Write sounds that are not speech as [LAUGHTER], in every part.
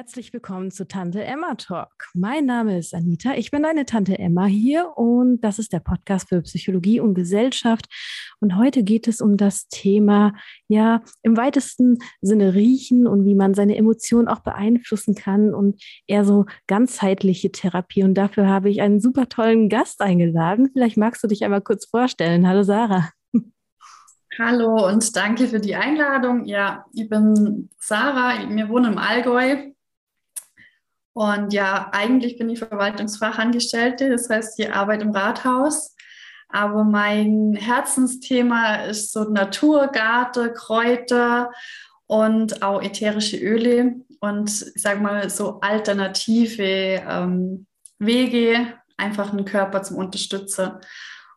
Herzlich willkommen zu Tante Emma Talk. Mein Name ist Anita, ich bin deine Tante Emma hier und das ist der Podcast für Psychologie und Gesellschaft. Und heute geht es um das Thema, ja, im weitesten Sinne riechen und wie man seine Emotionen auch beeinflussen kann und eher so ganzheitliche Therapie. Und dafür habe ich einen super tollen Gast eingeladen. Vielleicht magst du dich einmal kurz vorstellen. Hallo Sarah. Hallo und danke für die Einladung. Ja, ich bin Sarah, wir wohnen im Allgäu. Und ja, eigentlich bin ich Verwaltungsfachangestellte, das heißt, ich arbeite im Rathaus. Aber mein Herzensthema ist so Natur, Garten, Kräuter und auch ätherische Öle und ich sage mal so alternative ähm, Wege, einfach einen Körper zum Unterstützen.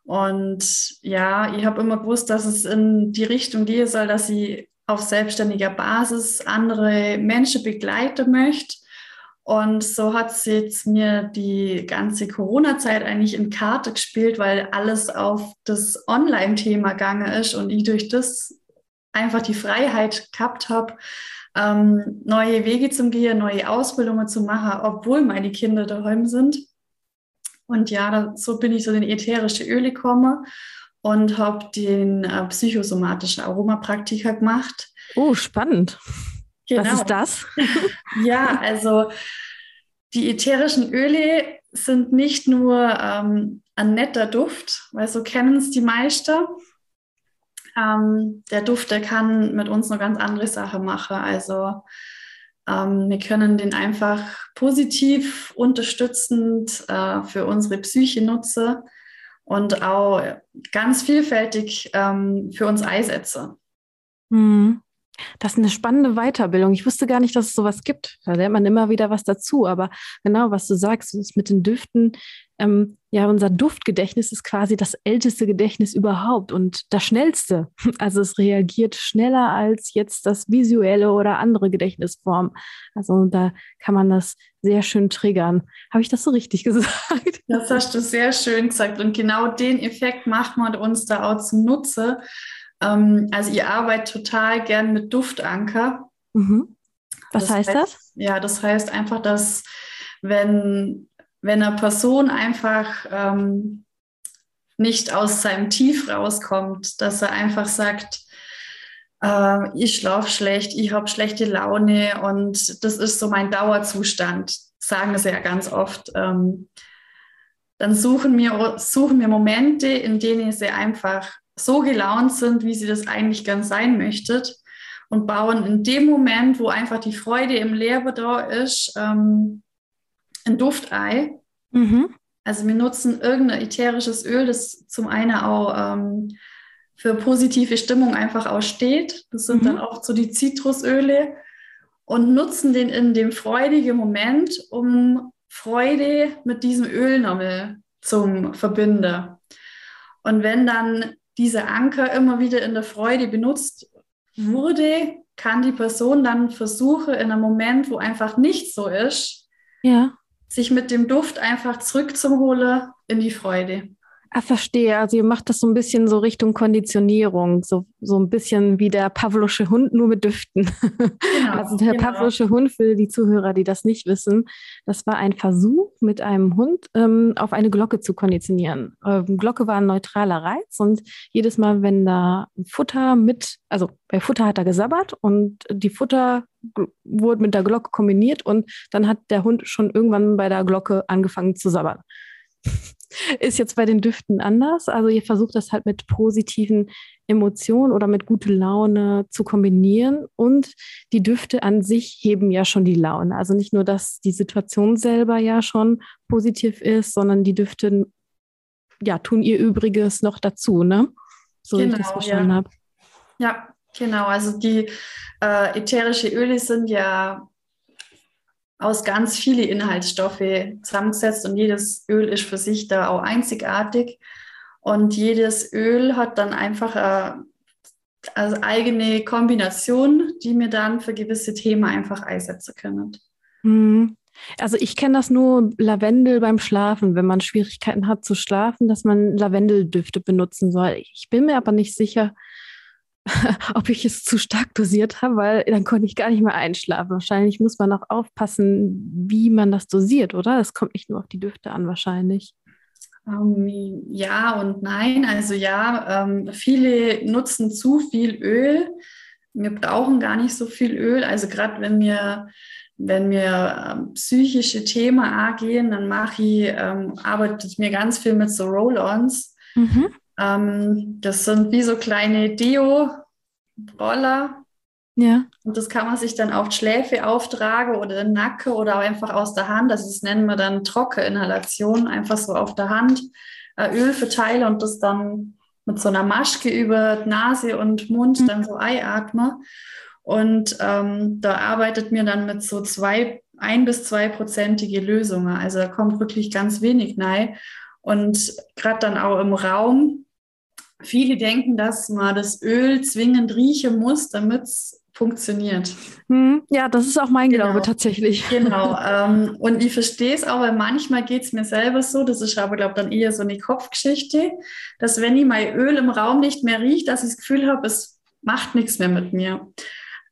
Und ja, ich habe immer gewusst, dass es in die Richtung gehen soll, dass ich auf selbstständiger Basis andere Menschen begleiten möchte. Und so hat es jetzt mir die ganze Corona-Zeit eigentlich in Karte gespielt, weil alles auf das Online-Thema gegangen ist und ich durch das einfach die Freiheit gehabt habe, ähm, neue Wege zu gehen, neue Ausbildungen zu machen, obwohl meine Kinder daheim sind. Und ja, so bin ich so in ätherische Öle gekommen und habe den äh, psychosomatischen Aromapraktika gemacht. Oh, spannend. Genau. Was ist das? [LAUGHS] ja, also die ätherischen Öle sind nicht nur ähm, ein netter Duft, weil so kennen es die meisten. Ähm, der Duft, der kann mit uns noch ganz andere Sachen machen. Also ähm, wir können den einfach positiv unterstützend äh, für unsere Psyche nutzen und auch ganz vielfältig ähm, für uns einsetzen. Mhm. Das ist eine spannende Weiterbildung. Ich wusste gar nicht, dass es sowas gibt. Da lernt man immer wieder was dazu. Aber genau, was du sagst, ist mit den Düften, ähm, ja, unser Duftgedächtnis ist quasi das älteste Gedächtnis überhaupt und das schnellste. [LAUGHS] Also es reagiert schneller als jetzt das visuelle oder andere Gedächtnisform. Also da kann man das sehr schön triggern. Habe ich das so richtig [LAUGHS] gesagt? Das hast du sehr schön gesagt. Und genau den Effekt macht man uns da auch zum Nutze ähm, also ihr arbeitet total gern mit Duftanker. Mhm. Was das heißt, heißt das? Ja, das heißt einfach, dass wenn, wenn eine Person einfach ähm, nicht aus seinem Tief rauskommt, dass er einfach sagt, äh, ich schlafe schlecht, ich habe schlechte Laune und das ist so mein Dauerzustand, sagen sie ja ganz oft. Ähm, dann suchen wir, suchen wir Momente, in denen sie einfach so gelaunt sind, wie sie das eigentlich gern sein möchtet und bauen in dem Moment, wo einfach die Freude im da ist, ähm, ein Duftei. Mhm. Also wir nutzen irgendein ätherisches Öl, das zum einen auch ähm, für positive Stimmung einfach auch steht. Das sind mhm. dann oft so die Zitrusöle und nutzen den in dem freudigen Moment, um Freude mit diesem Öl nochmal zum Verbinden. Und wenn dann dieser Anker immer wieder in der Freude benutzt wurde, kann die Person dann versuchen, in einem Moment, wo einfach nicht so ist, ja. sich mit dem Duft einfach zurückzuholen in die Freude. Ah, verstehe. Also ihr macht das so ein bisschen so Richtung Konditionierung, so, so ein bisschen wie der Pavlosche Hund, nur mit Düften. Genau, [LAUGHS] also der genau. Pavlosche Hund, für die Zuhörer, die das nicht wissen, das war ein Versuch, mit einem Hund ähm, auf eine Glocke zu konditionieren. Ähm, Glocke war ein neutraler Reiz und jedes Mal, wenn da Futter mit, also bei Futter hat er gesabbert und die Futter wurde mit der Glocke kombiniert und dann hat der Hund schon irgendwann bei der Glocke angefangen zu sabbern. Ist jetzt bei den Düften anders. Also ihr versucht das halt mit positiven Emotionen oder mit guter Laune zu kombinieren. Und die Düfte an sich heben ja schon die Laune. Also nicht nur, dass die Situation selber ja schon positiv ist, sondern die Düfte ja, tun ihr Übriges noch dazu, ne? So genau, wie ich das genau, verstanden ja. habe. Ja, genau. Also die äh, ätherische Öle sind ja aus ganz vielen Inhaltsstoffe zusammengesetzt und jedes Öl ist für sich da auch einzigartig. Und jedes Öl hat dann einfach eine, eine eigene Kombination, die mir dann für gewisse Themen einfach einsetzen können. Mhm. Also ich kenne das nur Lavendel beim Schlafen, wenn man Schwierigkeiten hat zu schlafen, dass man Lavendeldüfte benutzen soll. Ich bin mir aber nicht sicher, [LAUGHS] ob ich es zu stark dosiert habe, weil dann konnte ich gar nicht mehr einschlafen. Wahrscheinlich muss man auch aufpassen, wie man das dosiert, oder? Das kommt nicht nur auf die Düfte an, wahrscheinlich. Um, ähm, ja und nein. Also ja, ähm, viele nutzen zu viel Öl. Wir brauchen gar nicht so viel Öl. Also gerade wenn wir wenn wir ähm, psychische Themen angehen, dann mache ich, ähm, arbeite ich mir ganz viel mit so Roll-ons. Mhm. Ähm, das sind wie so kleine Deo-Roller. Ja. Und das kann man sich dann auf die Schläfe auftragen oder den Nacken oder auch einfach aus der Hand. Also das nennen wir dann Trockeninhalation, einfach so auf der Hand äh, Öl verteile und das dann mit so einer Maske über Nase und Mund mhm. dann so einatme. Und ähm, da arbeitet mir dann mit so zwei, ein bis zweiprozentige Lösungen. Also da kommt wirklich ganz wenig rein. Und gerade dann auch im Raum, viele denken, dass man das Öl zwingend riechen muss, damit es funktioniert. Hm, ja, das ist auch mein genau. Glaube tatsächlich. [LAUGHS] Genau. Ähm, und ich verstehe es auch, weil manchmal geht es mir selber so, das ist aber, glaube ich, dann eher so eine Kopfgeschichte, dass wenn ich mein Öl im Raum nicht mehr rieche, dass ich das Gefühl habe, es macht nichts mehr mit mir.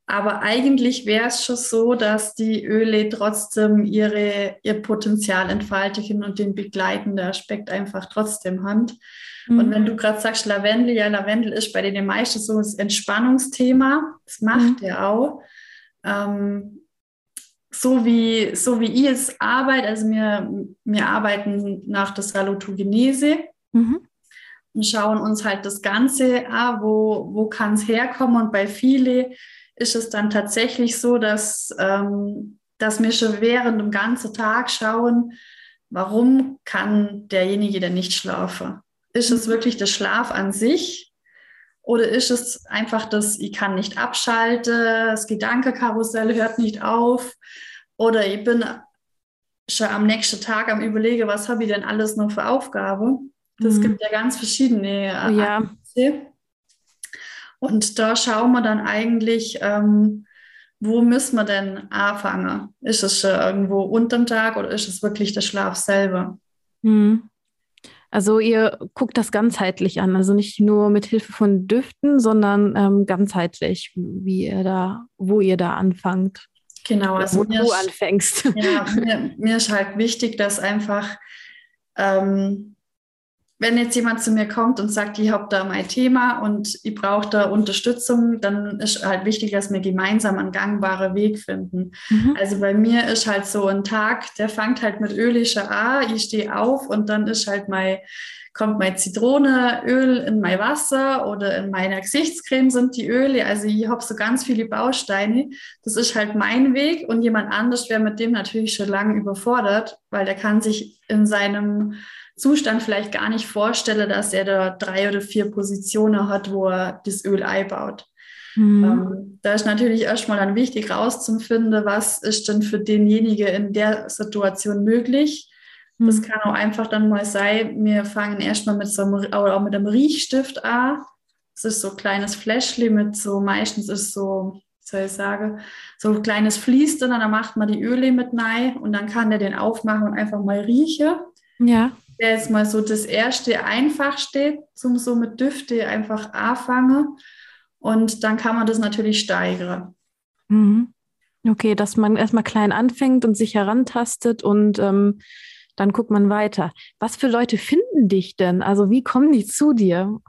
Aber eigentlich wäre es schon so, dass die Öle trotzdem ihre, ihr Potenzial entfalten und den begleitenden Aspekt einfach trotzdem haben. Mhm. Und wenn du gerade sagst Lavendel, ja, Lavendel ist bei den meisten so das Entspannungsthema. Das macht mhm. er auch. Ähm, so wie, so wie ich es arbeite, also wir, wir arbeiten nach der Salutogenese mhm. und schauen uns halt das Ganze an, wo, wo kann es herkommen. Und bei vielen ist es dann tatsächlich so, dass, ähm, dass wir schon während dem ganzen Tag schauen, warum kann derjenige denn nicht schlafen? Ist es wirklich der Schlaf an sich oder ist es einfach das, ich kann nicht abschalten, das Gedankekarussell hört nicht auf oder ich bin schon am nächsten Tag am überlegen, was habe ich denn alles noch für Aufgabe? Das mhm. gibt ja ganz verschiedene äh, ja. Und da schauen wir dann eigentlich, ähm, wo müssen wir denn anfangen? Ist es schon irgendwo unterm Tag oder ist es wirklich der Schlaf selber? Mhm. Also ihr guckt das ganzheitlich an, also nicht nur mit Hilfe von Düften, sondern ähm, ganzheitlich, wie ihr da, wo ihr da anfangt. Genau, also wo du anfängst. [LAUGHS] Ja, mir, mir, ist halt wichtig, dass einfach ähm, wenn jetzt jemand zu mir kommt und sagt, ich habe da mein Thema und ich brauche da Unterstützung, dann ist halt wichtig, dass wir gemeinsam einen gangbaren Weg finden. Mhm. Also bei mir ist halt so ein Tag, der fängt halt mit ölischer A, ich stehe auf und dann ist halt mein kommt mein Zitroneöl in mein Wasser oder in meiner Gesichtscreme sind die Öle. Also ich habe so ganz viele Bausteine. Das ist halt mein Weg und jemand anders wäre mit dem natürlich schon lange überfordert, weil der kann sich in seinem Zustand vielleicht gar nicht vorstelle, dass er da drei oder vier Positionen hat, wo er das Öl einbaut. Mhm. Ähm, da ist natürlich erstmal dann wichtig rauszufinden, was ist denn für denjenigen in der Situation möglich. Mhm. Das kann auch einfach dann mal sein, wir fangen erstmal mit so einem, auch mit einem Riechstift an. Das ist so ein kleines Fläschchen mit so, meistens ist so, soll ich sagen, so ein kleines Fließ drin, dann macht man die Öle mit rein und dann kann der den aufmachen und einfach mal riechen. Ja wäre jetzt mal so das erste Einfachste zum so mit Düfte einfach anfangen. Und dann kann man das natürlich steigern. Mhm. Okay, dass man erstmal klein anfängt und sich herantastet und ähm, dann guckt man weiter. Was für Leute finden dich denn? Also wie kommen die zu dir?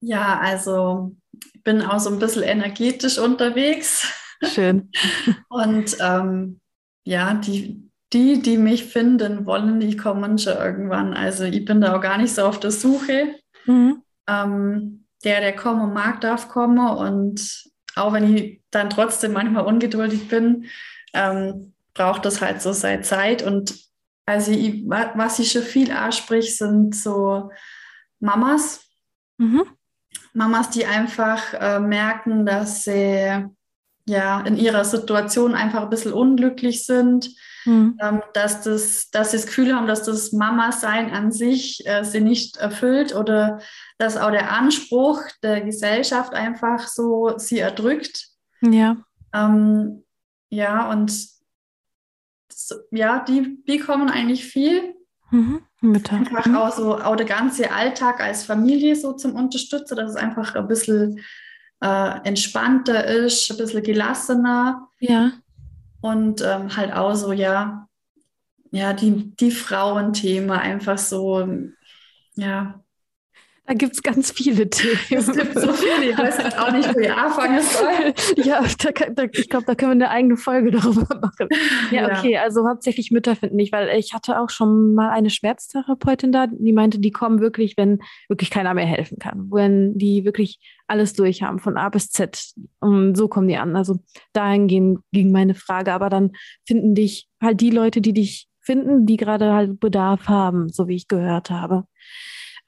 Ja, also ich bin auch so ein bisschen energetisch unterwegs. Schön. [LAUGHS] und ähm, ja, die, die, die mich finden wollen, die kommen schon irgendwann. Also ich bin da auch gar nicht so auf der Suche. Mhm. Ähm, der, der kommen mag, darf kommen. Und auch wenn ich dann trotzdem manchmal ungeduldig bin, ähm, braucht das halt so seine Zeit. Und also ich, was ich schon viel ansprich, sind so Mamas. Mhm. Mamas, die einfach äh, merken, dass sie ja in ihrer Situation einfach ein bisschen unglücklich sind Mhm. Ähm, dass, das, dass sie das Gefühl haben, dass das Mama-Sein an sich äh, sie nicht erfüllt oder dass auch der Anspruch der Gesellschaft einfach so sie erdrückt. Ja. Ähm, ja, und so, ja, die, die kommen eigentlich viel. Mhm. Mütter. Einfach mhm. auch so auch der ganze Alltag als Familie so zum Unterstützen, dass es einfach ein bisschen äh, entspannter ist, ein bisschen gelassener. Ja. Und ähm, halt auch so, ja, ja, die, die Frauenthema einfach so, ja, da gibt es ganz viele Themen. Es gibt so viele, ich weiß jetzt auch nicht, wo ich anfangen soll. [LAUGHS] ja, da, da, ich glaube, da können wir eine eigene Folge darüber machen. Ja, okay, ja. also hauptsächlich Mütter finden nicht, weil ich hatte auch schon mal eine Schmerztherapeutin da, die meinte, die kommen wirklich, wenn wirklich keiner mehr helfen kann. Wenn die wirklich alles durch haben, von A bis Z. Und so kommen die an. Also dahin ging, ging meine Frage. Aber dann finden dich halt die Leute, die dich finden, die gerade halt Bedarf haben, so wie ich gehört habe.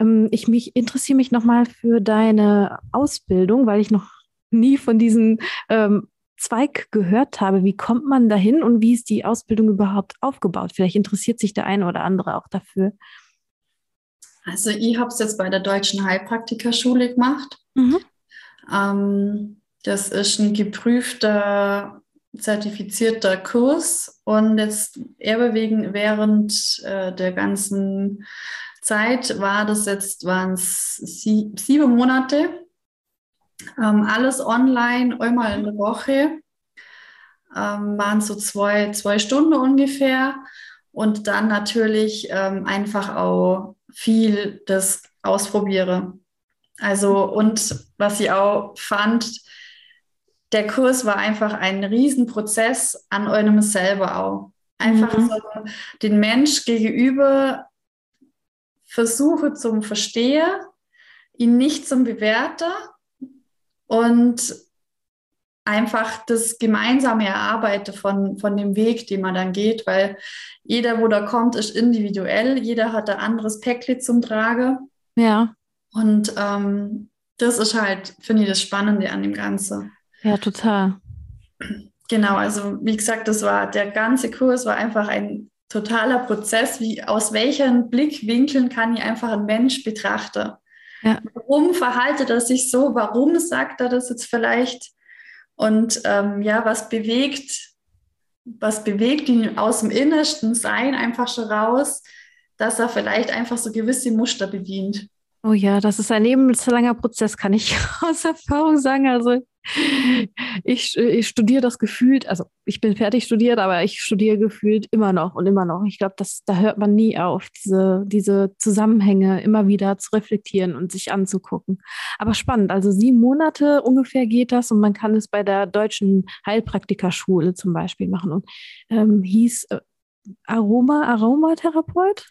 Ähm, ich mich interessiere mich nochmal für deine Ausbildung, weil ich noch nie von diesem ähm, Zweig gehört habe. Wie kommt man dahin und wie ist die Ausbildung überhaupt aufgebaut? Vielleicht interessiert sich der eine oder andere auch dafür. Also ich habe es jetzt bei der Deutschen Heilpraktikerschule gemacht. Mhm. Ähm, das ist ein geprüfter, zertifizierter Kurs und jetzt eher während äh, der ganzen Zeit war das jetzt, waren es sie, sieben Monate. Ähm, alles online, einmal in der Woche. Ähm, waren so zwei, zwei Stunden ungefähr. Und dann natürlich ähm, einfach auch viel das ausprobiere. Also, und was ich auch fand, der Kurs war einfach ein Riesenprozess an einem selber auch. Einfach mhm. so den Mensch gegenüber versuche zum Versteher, ihn nicht zum Bewerter und einfach das gemeinsame Erarbeiten von, von dem Weg, den man dann geht, weil jeder, wo da kommt, ist individuell, jeder hat ein anderes Päckchen zum Trage. Ja. Und ähm, das ist halt, finde ich, das Spannende an dem Ganzen. Ja, total. Genau, also wie gesagt, das war der ganze Kurs war einfach ein totaler Prozess, wie aus welchen Blickwinkeln kann ich einfach einen Mensch betrachten. Ja. Warum verhaltet er sich so? Warum sagt er das jetzt vielleicht? Und ähm, ja, was bewegt, was bewegt ihn aus dem innersten Sein einfach schon raus, dass er vielleicht einfach so gewisse Muster bedient. Oh ja, das ist ein lebenslanger Prozess, kann ich [LAUGHS] aus Erfahrung sagen. Also ich, ich studiere das gefühlt, also ich bin fertig studiert, aber ich studiere gefühlt immer noch und immer noch. Ich glaube, da hört man nie auf, diese, diese Zusammenhänge immer wieder zu reflektieren und sich anzugucken. Aber spannend, also sieben Monate ungefähr geht das und man kann es bei der deutschen Heilpraktikerschule zum Beispiel machen. Und ähm, hieß äh, Aroma, Aromatherapeut?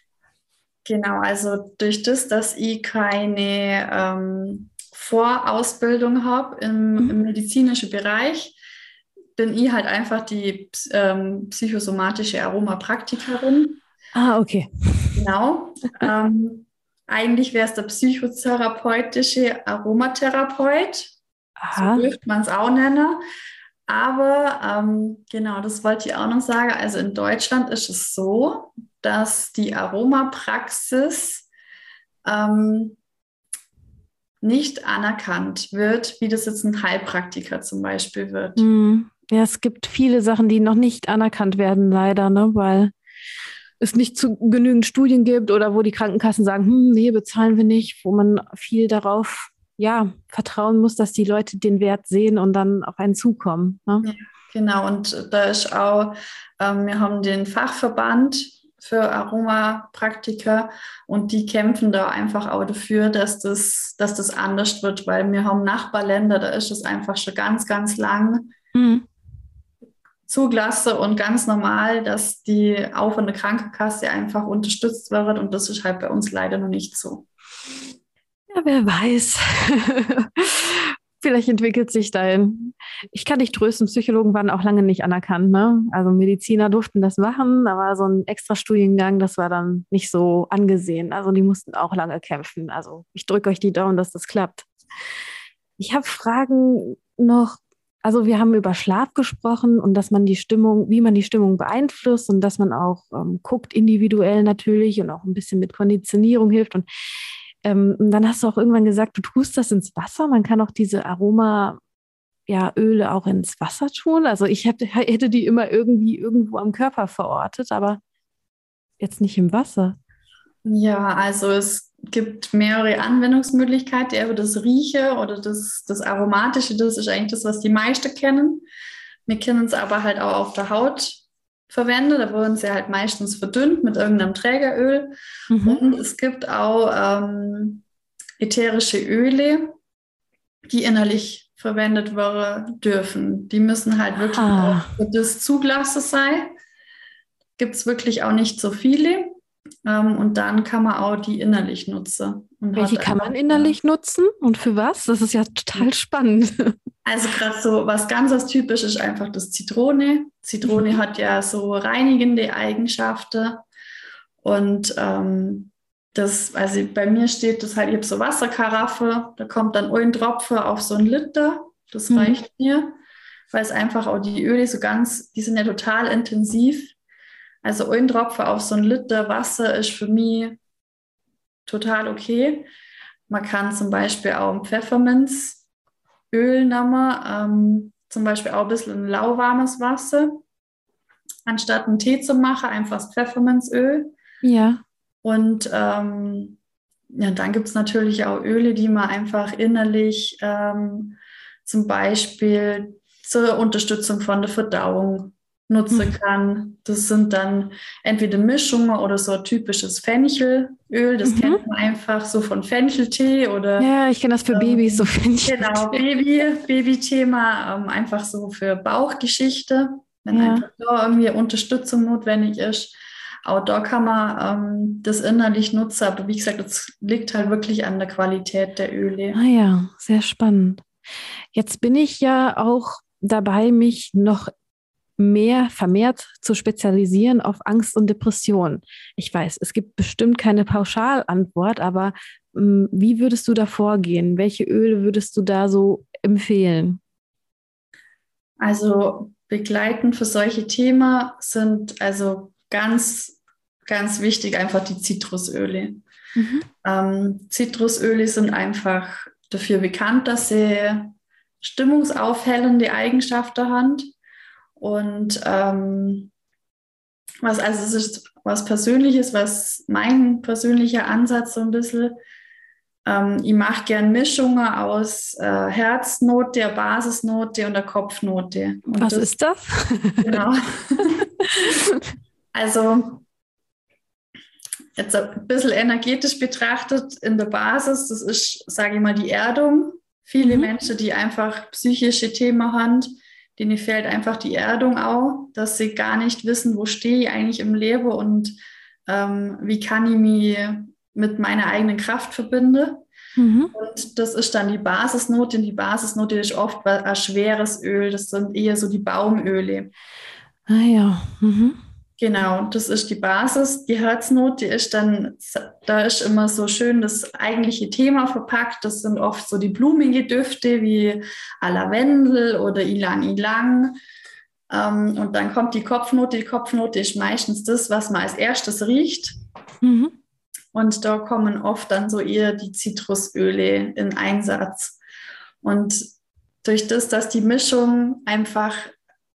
Genau, also durch das, dass ich keine ähm, Vorausbildung habe im, mhm. im, medizinischen Bereich, bin ich halt einfach die ähm, psychosomatische Aromapraktikerin. Ah, okay. Genau. ähm, eigentlich wäre es der psychotherapeutische Aromatherapeut. Aha. So dürfte man es auch nennen. Aber ähm, genau, das wollte ich auch noch sagen. Also in Deutschland ist es so, dass die Aromapraxis ähm, nicht anerkannt wird, wie das jetzt ein Heilpraktiker zum Beispiel wird. Hm. Ja, es gibt viele Sachen, die noch nicht anerkannt werden, leider, ne? weil es nicht zu genügend Studien gibt oder wo die Krankenkassen sagen, hm, nee, bezahlen wir nicht, wo man viel darauf ja, vertrauen muss, dass die Leute den Wert sehen und dann auf einen zukommen. Ne? Ja, genau, und da ist auch, ähm, wir haben den Fachverband für Aromapraktiker und die kämpfen da einfach auch dafür, dass das, dass das anders wird, weil wir haben Nachbarländer, da ist es einfach schon ganz, ganz lang mhm. zugelassen und ganz normal, dass die auch von der Krankenkasse einfach unterstützt wird und das ist halt bei uns leider noch nicht so. Ja, wer weiß. [LAUGHS] Vielleicht entwickelt sich dahin. Ich kann dich trösten, Psychologen waren auch lange nicht anerkannt. Ne? Also Mediziner durften das machen, aber so ein extra Studiengang, das war dann nicht so angesehen. Also die mussten auch lange kämpfen. Also ich drücke euch die Daumen, dass das klappt. Ich habe Fragen noch. Also wir haben über Schlaf gesprochen und dass man die Stimmung, wie man die Stimmung beeinflusst und dass man auch ähm, guckt individuell natürlich und auch ein bisschen mit Konditionierung hilft. Und ähm, dann hast du auch irgendwann gesagt, du tust das ins Wasser. Man kann auch diese Aroma ja, Öle auch ins Wasser tun. Also ich hätte, hätte die immer irgendwie irgendwo am Körper verortet, aber jetzt nicht im Wasser. Ja, also es gibt mehrere Anwendungsmöglichkeiten. Aber das Rieche oder das, das Aromatische, das ist eigentlich das, was die meisten kennen. Wir kennen es aber halt auch auf der Haut verwendet. Da wurden sie halt meistens verdünnt mit irgendeinem Trägeröl. Mhm. Und es gibt auch ähm, ätherische Öle, die innerlich verwendet werden dürfen. Die müssen halt wirklich ah. für das zugelassen sein. Gibt es wirklich auch nicht so viele. Ähm, und dann kann man auch die innerlich nutzen. Welche kann man innerlich nutzen und für was? Das ist ja total spannend. Also gerade so was ganz was typisch ist einfach das Zitrone. Zitrone mhm. hat ja so reinigende Eigenschaften und ähm, das, also bei mir steht das halt, ich habe so Wasserkaraffe, da kommt dann ein Tropfen auf so ein Liter, das mhm. reicht mir, weil es einfach auch die Öle so ganz, die sind ja total intensiv. Also ein Tropfen auf so ein Liter Wasser ist für mich total okay. Man kann zum Beispiel auch ein Pfefferminz Öl nehmen, ähm, zum Beispiel auch ein bisschen lauwarmes Wasser. Anstatt einen Tee zu machen, einfach das Pfefferminzöl. Ja. Und ähm, ja, dann gibt es natürlich auch Öle, die man einfach innerlich ähm, zum Beispiel zur Unterstützung von der Verdauung nutzen mhm. kann. Das sind dann entweder Mischungen oder so typisches Fenchelöl. Das mhm. kennt man einfach so von Fencheltee oder. Ja, ich kenne das für ähm, Babys, so Fenchel. Genau, Baby, Babythema, ähm, einfach so für Bauchgeschichte, wenn ja. einfach da irgendwie Unterstützung notwendig ist. Auch da kann man ähm, das innerlich nutzen, aber wie gesagt, es liegt halt wirklich an der Qualität der Öle. Ah ja, sehr spannend. Jetzt bin ich ja auch dabei, mich noch mehr vermehrt zu spezialisieren auf Angst und Depression? Ich weiß, es gibt bestimmt keine Pauschalantwort, aber ähm, wie würdest du da vorgehen? Welche Öle würdest du da so empfehlen? Also begleitend für solche Themen sind also ganz, ganz wichtig einfach die Zitrusöle. Mhm. Ähm, Zitrusöle sind einfach dafür bekannt, dass sie stimmungsaufhellende Eigenschaften haben. Und ähm, was, also es ist was Persönliches, was mein persönlicher Ansatz so ein bisschen. Ähm, ich mache gern Mischungen aus äh, Herznote, Basisnote und der Kopfnote. Und was das, ist das? Genau. [LAUGHS] [LAUGHS] also jetzt ein bisschen energetisch betrachtet in der Basis, das ist, sage ich mal, die Erdung. Viele mhm. Menschen, die einfach psychische Themen haben, denen fehlt einfach die Erdung auch, dass sie gar nicht wissen, wo stehe ich eigentlich im Leben und ähm, wie kann ich mich mit meiner eigenen Kraft verbinden. Mhm. Und das ist dann die Basisnote. Und die Basisnote ist oft ein schweres Öl. Das sind eher so die Baumöle. Ah ja. Mhm. Genau, das ist die Basis. Die Herznote die ist dann, da ist immer so schön das eigentliche Thema verpackt. Das sind oft so die blumige Düfte wie Lavendel oder Ilang Ilang. Ähm, und dann kommt die Kopfnote. Die Kopfnote ist meistens das, was man als erstes riecht. Mhm. Und da kommen oft dann so eher die Zitrusöle in Einsatz. Und durch das, dass die Mischung einfach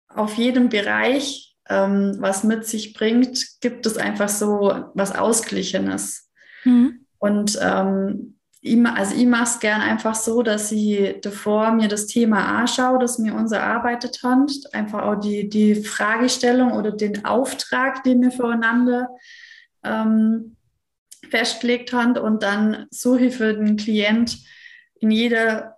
auf jedem Bereich ähm, was mit sich bringt, gibt es einfach so was Ausglichenes. Mhm. Und ähm, ich, also ich mache es gern einfach so, dass ich davor mir das Thema anschaue, das mir unser arbeitet hat, einfach auch die, die Fragestellung oder den Auftrag, den wir voreinander ähm, festgelegt haben und dann suche ich für den Klient in jeder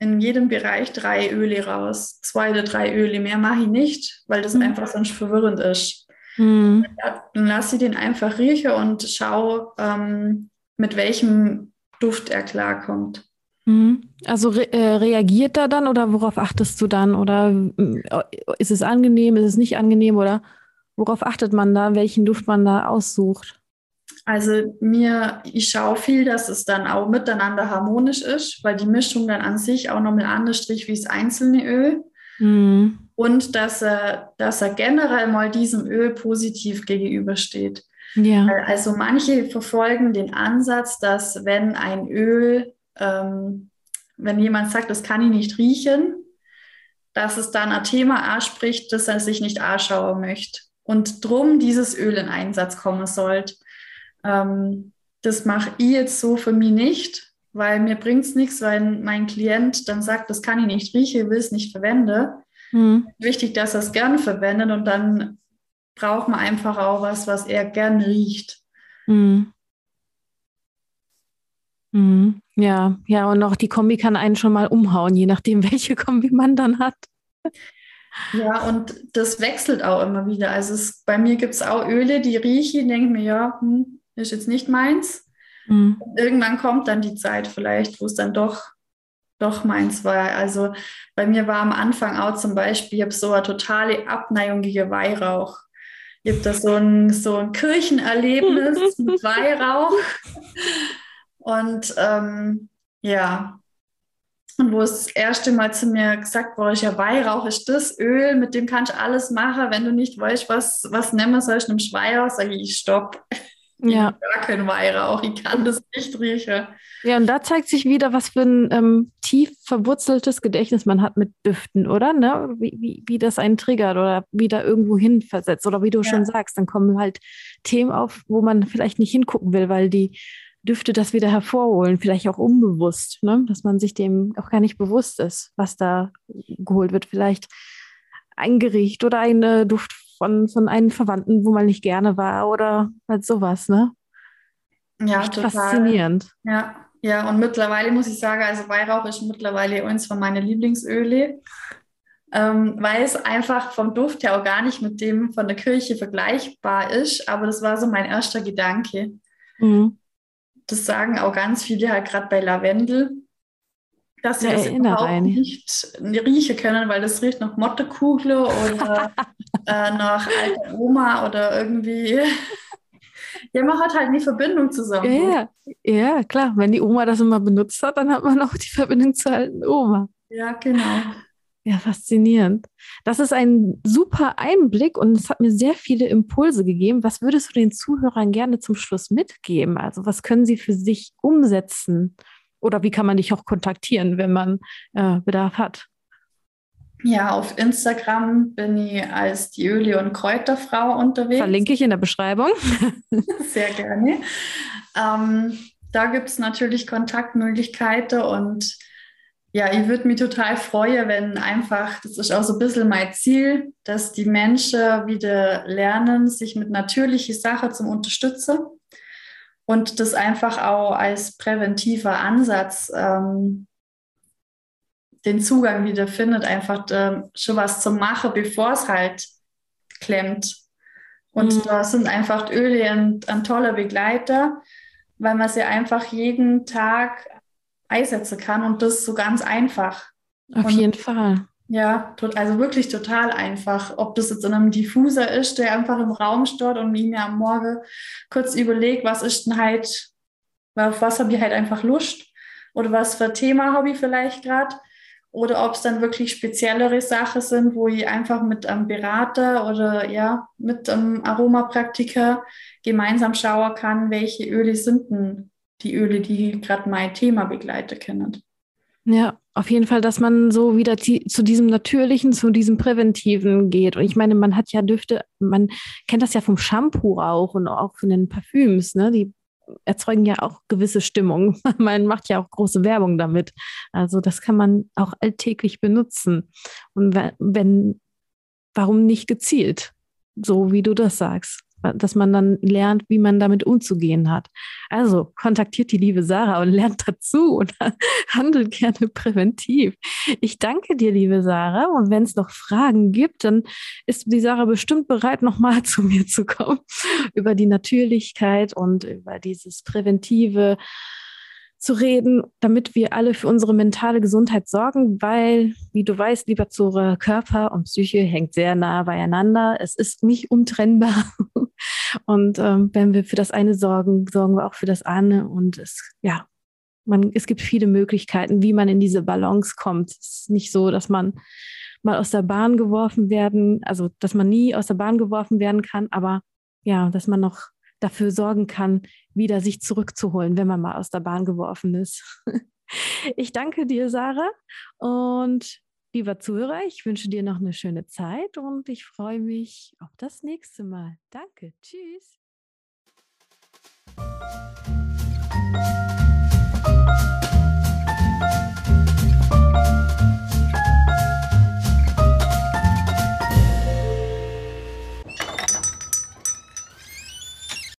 in jedem Bereich drei Öle raus. Zwei oder drei Öle, mehr mache ich nicht, weil das mhm. einfach sonst verwirrend ist. Mhm. Dann lasse ich den einfach riechen und schaue, ähm, mit welchem Duft er klarkommt. Mhm. Also re äh, reagiert er dann oder worauf achtest du dann? Oder äh, ist es angenehm, ist es nicht angenehm oder worauf achtet man da, welchen Duft man da aussucht? Also mir, ich schaue viel, dass es dann auch miteinander harmonisch ist, weil die Mischung dann an sich auch nochmal anders strich wie das einzelne Öl. Mhm. Und dass er, dass er generell mal diesem Öl positiv gegenübersteht. Ja. Also manche verfolgen den Ansatz, dass wenn ein Öl, ähm, wenn jemand sagt, das kann ich nicht riechen, dass es dann ein Thema anspricht, das er sich nicht anschauen möchte. Und drum dieses Öl in Einsatz kommen sollte. Ähm, das mache ich jetzt so für mich nicht, weil mir bringt es nichts, wenn mein Klient dann sagt, das kann ich nicht riechen, will es nicht verwenden. Mhm. Wichtig, dass er es gerne verwendet und dann braucht man einfach auch was, was er gern riecht. Mhm. Mhm. Ja, ja, und auch die Kombi kann einen schon mal umhauen, je nachdem, [LAUGHS] welche Kombi man dann hat. Ja, und das wechselt auch immer wieder. Also es, bei mir gibt es auch Öle, die riechen, denke mir, ja, hm, ist jetzt nicht meins. Mhm. Irgendwann kommt dann die Zeit vielleicht, wo es dann doch, doch meins war. Also bei mir war am Anfang auch zum Beispiel, ich habe so eine totale Abneigung gegen Weihrauch. Ich habe da so ein, so ein Kirchenerlebnis [LAUGHS] mit Weihrauch. Und ähm, ja, und wo es das erste Mal zu mir gesagt wurde, ja, Weihrauch ist das Öl, mit dem kannst du alles machen. Wenn du nicht weißt, was, was nehmen sollst, nimm Weihrauch, sage ich, stopp. Ja. Gar kein Weihrauch, ich kann das nicht riechen. Ja, und da zeigt sich wieder, was für ein ähm, tief verwurzeltes Gedächtnis man hat mit Düften, oder? Ne? Wie, wie, wie das einen triggert oder wieder irgendwo hin versetzt. Oder wie du ja. schon sagst, dann kommen halt Themen auf, wo man vielleicht nicht hingucken will, weil die Düfte das wieder hervorholen, vielleicht auch unbewusst, ne? dass man sich dem auch gar nicht bewusst ist, was da geholt wird. Vielleicht ein Gericht oder ein äh, Duft von, von einem Verwandten, wo man nicht gerne war oder halt sowas, ne? Ja, Echt total. Faszinierend. Ja, ja, und mittlerweile muss ich sagen, also Weihrauch ist mittlerweile eins von meinen Lieblingsöle, ähm, weil es einfach vom Duft her auch gar nicht mit dem von der Kirche vergleichbar ist. Aber das war so mein erster Gedanke. Mhm. Das sagen auch ganz viele halt gerade bei Lavendel, dass sie ja, das überhaupt ein. nicht riechen können, weil das riecht nach Mottekugle oder [LAUGHS] äh, nach alter Oma oder irgendwie ja, man hat halt eine Verbindung zusammen. Ja, ja, klar. Wenn die Oma das immer benutzt hat, dann hat man auch die Verbindung zur alten Oma. Ja, genau. Ja, faszinierend. Das ist ein super Einblick und es hat mir sehr viele Impulse gegeben. Was würdest du den Zuhörern gerne zum Schluss mitgeben? Also was können sie für sich umsetzen? Oder wie kann man dich auch kontaktieren, wenn man äh, Bedarf hat? Ja, auf Instagram bin ich als die Öle- und Kräuterfrau unterwegs. Verlinke ich in der Beschreibung. [LAUGHS] Sehr gerne. Ähm, da gibt es natürlich Kontaktmöglichkeiten und ja, ich würde mich total freuen, wenn einfach, das ist auch so ein bisschen mein Ziel, dass die Menschen wieder lernen, sich mit natürlichen Sachen zu unterstützen und das einfach auch als präventiver Ansatz ähm, den Zugang wieder findet, einfach äh, schon was zu machen, bevor es halt klemmt. Und mhm. da sind einfach Öle ein, ein toller Begleiter, weil man sie einfach jeden Tag einsetzen kann und das so ganz einfach. Auf und, jeden Fall. Ja, also wirklich total einfach. Ob das jetzt in einem Diffuser ist, der einfach im Raum steht und ich mir am Morgen kurz überlege, was ist denn halt, auf was habe ich halt einfach Lust oder was für Thema habe ich vielleicht gerade oder ob es dann wirklich speziellere Sachen sind, wo ich einfach mit einem Berater oder ja, mit einem Aromapraktiker gemeinsam schauen kann, welche Öle sind denn die Öle, die gerade mein Thema begleiten können. Ja, auf jeden Fall, dass man so wieder zu diesem Natürlichen, zu diesem Präventiven geht. Und ich meine, man hat ja Düfte, man kennt das ja vom Shampoo auch und auch von den Parfüms, ne? Die erzeugen ja auch gewisse Stimmung. [LAUGHS] Man macht ja auch große Werbung damit. Also das kann man auch alltäglich benutzen. Und wenn, warum nicht gezielt? So wie du das sagst dass man dann lernt, wie man damit umzugehen hat. Also kontaktiert die liebe Sarah und lernt dazu und [LAUGHS] handelt gerne präventiv. Ich danke dir, liebe Sarah. Und wenn es noch Fragen gibt, dann ist die Sarah bestimmt bereit, nochmal [LAUGHS] zu mir zu kommen über die Natürlichkeit und über dieses präventive zu reden, damit wir alle für unsere mentale Gesundheit sorgen, weil, wie du weißt, lieber Zore, Körper und Psyche hängt sehr nah beieinander. Es ist nicht untrennbar. [LAUGHS] Und ähm, wenn wir für das eine sorgen, sorgen wir auch für das andere. Und es, ja, man, es gibt viele Möglichkeiten, wie man in diese Balance kommt. Es ist nicht so, dass man mal aus der Bahn geworfen werden, also dass man nie aus der Bahn geworfen werden kann, aber ja, dass man noch dafür sorgen kann, wieder sich zurückzuholen, wenn man mal aus der Bahn geworfen ist. [LAUGHS] Ich danke dir, Sarah. Und Lieber Zuhörer, ich wünsche dir noch eine schöne Zeit und ich freue mich auf das nächste Mal. Danke, tschüss.